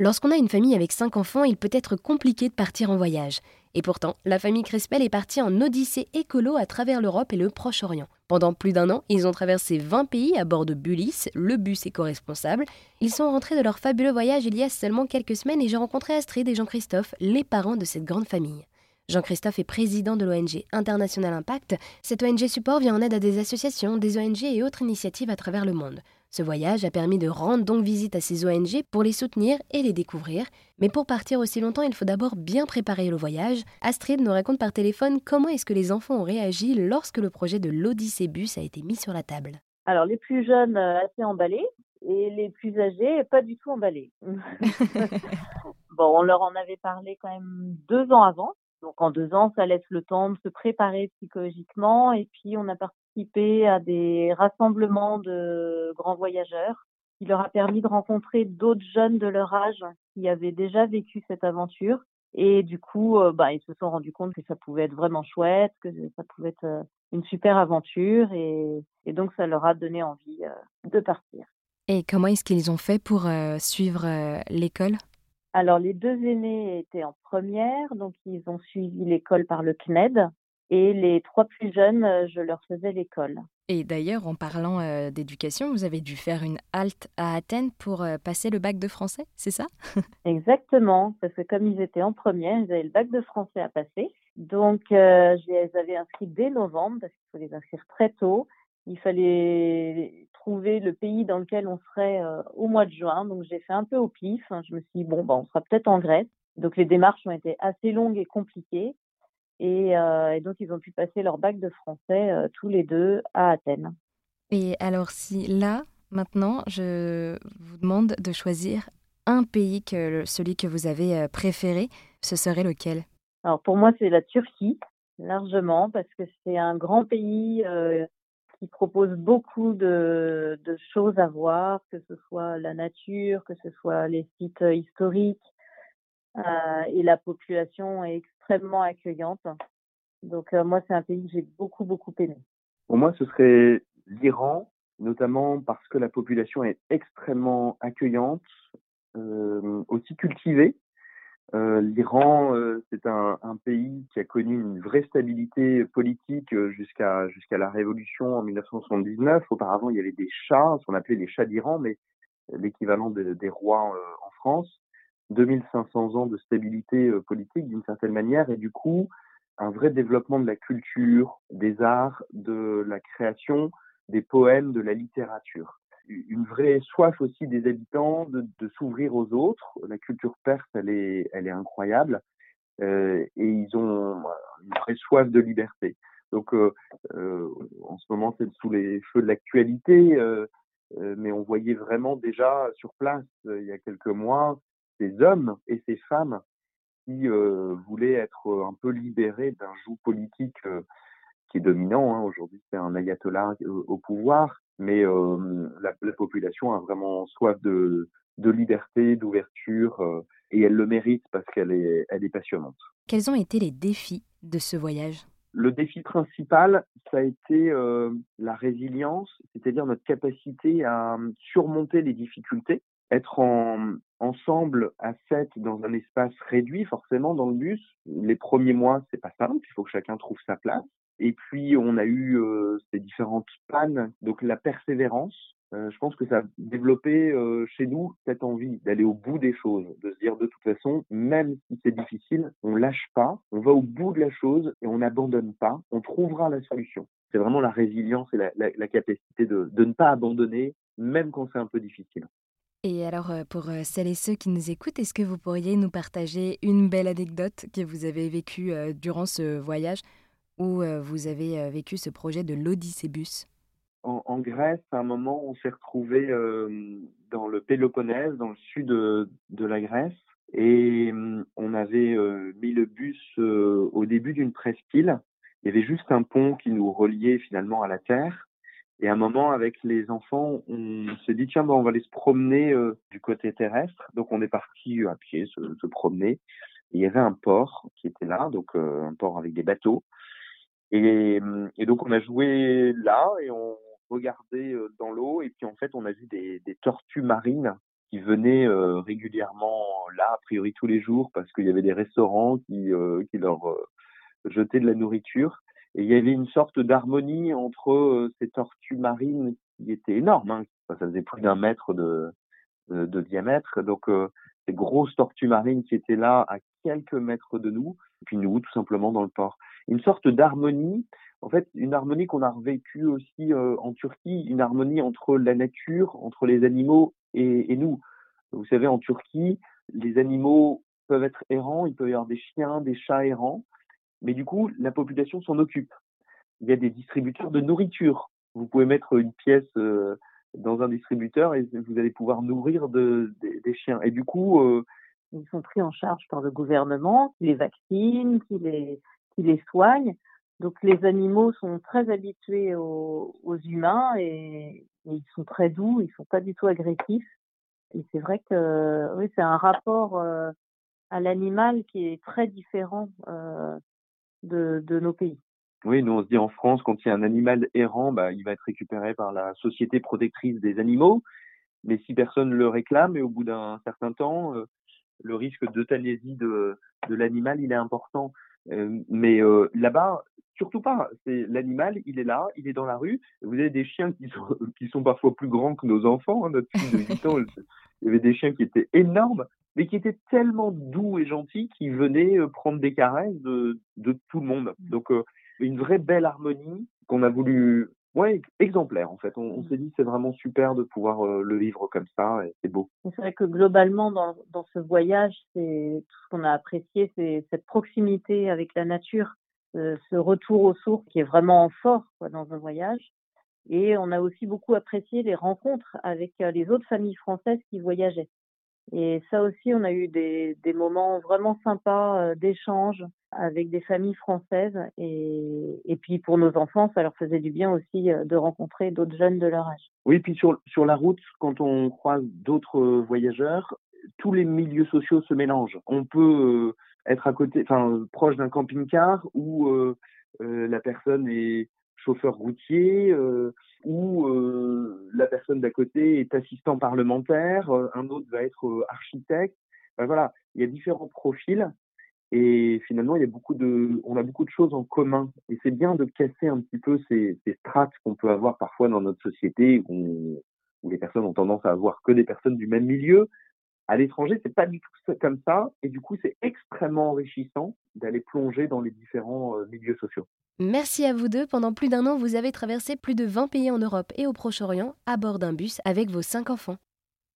Lorsqu'on a une famille avec cinq enfants, il peut être compliqué de partir en voyage. Et pourtant, la famille Crespel est partie en odyssée écolo à travers l'Europe et le Proche-Orient. Pendant plus d'un an, ils ont traversé 20 pays à bord de Bulis, le bus éco-responsable. Ils sont rentrés de leur fabuleux voyage il y a seulement quelques semaines et j'ai rencontré Astrid et Jean-Christophe, les parents de cette grande famille. Jean-Christophe est président de l'ONG International Impact. Cette ONG support vient en aide à des associations, des ONG et autres initiatives à travers le monde. Ce voyage a permis de rendre donc visite à ces ONG pour les soutenir et les découvrir. Mais pour partir aussi longtemps, il faut d'abord bien préparer le voyage. Astrid nous raconte par téléphone comment est-ce que les enfants ont réagi lorsque le projet de l'Odyssée Bus a été mis sur la table. Alors les plus jeunes euh, assez emballés et les plus âgés pas du tout emballés. bon, on leur en avait parlé quand même deux ans avant. Donc en deux ans, ça laisse le temps de se préparer psychologiquement et puis on a participé à des rassemblements de grands voyageurs qui leur a permis de rencontrer d'autres jeunes de leur âge qui avaient déjà vécu cette aventure. Et du coup, euh, bah, ils se sont rendus compte que ça pouvait être vraiment chouette, que ça pouvait être euh, une super aventure. Et, et donc, ça leur a donné envie euh, de partir. Et comment est-ce qu'ils ont fait pour suivre l'école? Alors, les deux aînés étaient en première, donc ils ont suivi l'école par le CNED, et les trois plus jeunes, euh, je leur faisais l'école. Et d'ailleurs, en parlant euh, d'éducation, vous avez dû faire une halte à Athènes pour euh, passer le bac de français, c'est ça? Exactement, parce que comme ils étaient en première, ils avaient le bac de français à passer. Donc, je les avais inscrits dès novembre, parce qu'il faut les inscrire très tôt. Il fallait trouver le pays dans lequel on serait au mois de juin. Donc, j'ai fait un peu au pif. Je me suis dit, bon, bah, on sera peut-être en Grèce. Donc, les démarches ont été assez longues et compliquées. Euh, et, donc, ils ont pu passer leur bac de français euh, tous les deux à Athènes. Et alors, si là, maintenant, je vous demande de choisir un pays que celui que vous avez euh, préféré, ce serait lequel? Alors, pour moi, c'est la Turquie, largement, parce que c'est un grand pays qui propose beaucoup de, de, choses à voir, que ce soit la nature, que ce soit les sites historiques, euh, et la population est extrêmement accueillante. Donc euh, moi, c'est un pays que j'ai beaucoup, beaucoup aimé. Pour moi, ce serait l'Iran, notamment parce que la population est extrêmement accueillante, euh, aussi cultivée. Euh, L'Iran, c'est un, un, pays qui a connu une vraie stabilité politique jusqu'à jusqu'à la révolution en 1979. Auparavant, il y avait des chats, ce qu'on appelait les chats d'Iran, mais l'équivalent des rois en France. 2500 ans de stabilité euh, politique d'une certaine manière et du coup un vrai développement de la culture, des arts, de la création, des poèmes, de la littérature. Une vraie soif aussi des habitants de, s'ouvrir aux autres. La culture perse, elle est, incroyable euh, et ils ont une vraie soif de liberté. Donc euh, en ce moment, c'est sous les feux de l'actualité, mais on voyait vraiment déjà sur place il y a quelques mois ces hommes et ces femmes qui euh, voulaient être euh, un peu libérés d'un joug politique euh, qui est dominant. Hein. Aujourd'hui, c'est un ayatollah au pouvoir, mais la, la, population a vraiment soif de, de liberté, d'ouverture, et elle le mérite parce qu'elle est, elle est passionnante. Quels ont été les défis de ce voyage? Le défi principal, ça a été la résilience, c'est-à-dire notre capacité à surmonter les difficultés être en, ensemble à 7 dans un espace réduit, forcément, dans le bus. Les premiers mois, c'est pas simple, il faut que chacun trouve sa place. Et puis, on a eu euh, ces différentes pannes, donc la persévérance. Euh, je pense que ça a développé euh, chez nous cette envie d'aller au bout des choses, de se dire de toute façon, même si c'est difficile, on lâche pas, on va au bout de la chose et on n'abandonne pas, on trouvera la solution. C'est vraiment la résilience et la, la, capacité de, de ne pas abandonner, même quand c'est un peu difficile. Et alors, euh, pour euh, celles et ceux qui nous écoutent, est-ce que vous pourriez nous partager une belle anecdote que vous avez vécue euh, durant ce voyage où vous avez vécu ce projet de l'Odyssée Bus en, Grèce, à un moment, on s'est retrouvé dans le Péloponnèse, dans le sud de, de la Grèce, et on avait mis le bus au début d'une presqu'île. Il y avait juste un pont qui nous reliait finalement à la terre. Et à un moment, avec les enfants, on s'est dit, tiens, bah, on va aller se promener euh, du côté terrestre. Donc, on est parti à pied se, promener. Il y avait un port qui était là, donc euh, un port avec des bateaux. Et, et, donc, on a joué là et on regardait euh, dans l'eau. Et puis, en fait, on a vu des, tortues marines qui venaient régulièrement là, a priori tous les jours, parce qu'il y avait des restaurants qui leur jetaient de la nourriture. Et il y avait une sorte d'harmonie entre ces tortues marines qui étaient énormes. Hein. Ça faisait plus d'un mètre de, de, diamètre. Donc, ces grosses tortues marines qui étaient là à quelques mètres de nous, et puis nous, tout simplement, dans le port. Une sorte d'harmonie, en fait, une harmonie qu'on a revécue aussi en Turquie, une harmonie entre la nature, entre les animaux et, et, nous. Vous savez, en Turquie, les animaux peuvent être errants, il peut y avoir des chiens, des chats errants, mais du coup, la population s'en occupe. Il y a des distributeurs de nourriture. Vous pouvez mettre une pièce dans un distributeur et vous allez pouvoir nourrir de, des chiens. Et du coup, euh, ils sont pris en charge par le gouvernement, qui les vaccine, qui les, soigne. Donc les animaux sont très habitués aux, humains et, ils sont très doux, ils sont pas du tout agressifs. Et c'est vrai que oui, c'est un rapport euh, à l'animal qui est très différent euh, de, de nos pays. Oui, nous on se dit en France, quand il y a un animal errant, bah, il va être récupéré par la société protectrice des animaux. Mais si personne le réclame, et au bout d'un certain temps, euh, le risque d'euthanasie de, de l'animal, il est important. Euh, mais euh, là-bas, surtout pas. C'est l'animal, il est là, il est dans la rue. Vous avez des chiens qui sont, qui sont parfois plus grands que nos enfants. Hein, notre fille de 8 ans, il y avait des chiens qui étaient énormes, mais qui étaient tellement doux et gentils qu'ils venaient prendre des caresses de, de tout le monde. Donc une vraie belle harmonie qu'on a voulu ouais, exemplaire en fait. On, s'est dit c'est vraiment super de pouvoir euh, le vivre comme ça et c'est beau. C'est vrai que globalement dans, dans ce voyage, c'est tout ce qu'on a apprécié, c'est cette proximité avec la nature, euh, ce retour aux sources qui est vraiment fort quoi, dans un voyage. Et on a aussi beaucoup apprécié les rencontres avec euh, les autres familles françaises qui voyageaient. Et ça aussi, on a eu des, moments vraiment sympas d'échange avec des familles françaises. Et, puis pour nos enfants, ça leur faisait du bien aussi euh, de rencontrer d'autres jeunes de leur âge. Oui, puis sur, la route, quand on croise d'autres voyageurs, tous les milieux sociaux se mélangent. On peut euh, être à côté, enfin proche d'un camping-car où euh, la personne est chauffeur routier, euh, ou la personne d'à côté est assistant parlementaire, un autre va être architecte. Ben voilà, il y a différents profils et finalement, il y a beaucoup de, on a beaucoup de choses en commun. Et c'est bien de casser un petit peu ces, ces strates qu'on peut avoir parfois dans notre société où, où, les personnes ont tendance à avoir que des personnes du même milieu. À l'étranger, c'est pas du tout comme ça. Et du coup, c'est extrêmement enrichissant d'aller plonger dans les différents euh, milieux sociaux. Merci à vous deux. Pendant plus d'un an, vous avez traversé plus de 20 pays en Europe et au Proche-Orient à bord d'un bus avec vos cinq enfants.